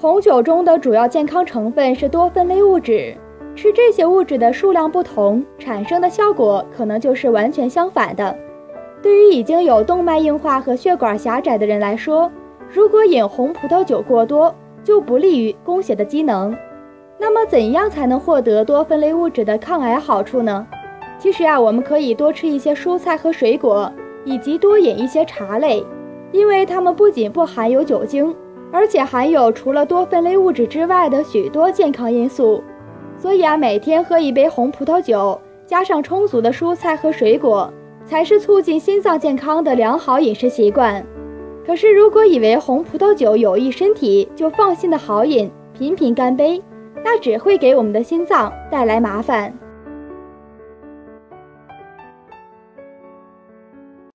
红酒中的主要健康成分是多酚类物质，吃这些物质的数量不同，产生的效果可能就是完全相反的。对于已经有动脉硬化和血管狭窄的人来说，如果饮红葡萄酒过多，就不利于供血的机能。那么，怎样才能获得多酚类物质的抗癌好处呢？其实啊，我们可以多吃一些蔬菜和水果，以及多饮一些茶类，因为它们不仅不含有酒精，而且含有除了多酚类物质之外的许多健康因素。所以啊，每天喝一杯红葡萄酒，加上充足的蔬菜和水果，才是促进心脏健康的良好饮食习惯。可是，如果以为红葡萄酒有益身体，就放心的好饮，频频干杯，那只会给我们的心脏带来麻烦。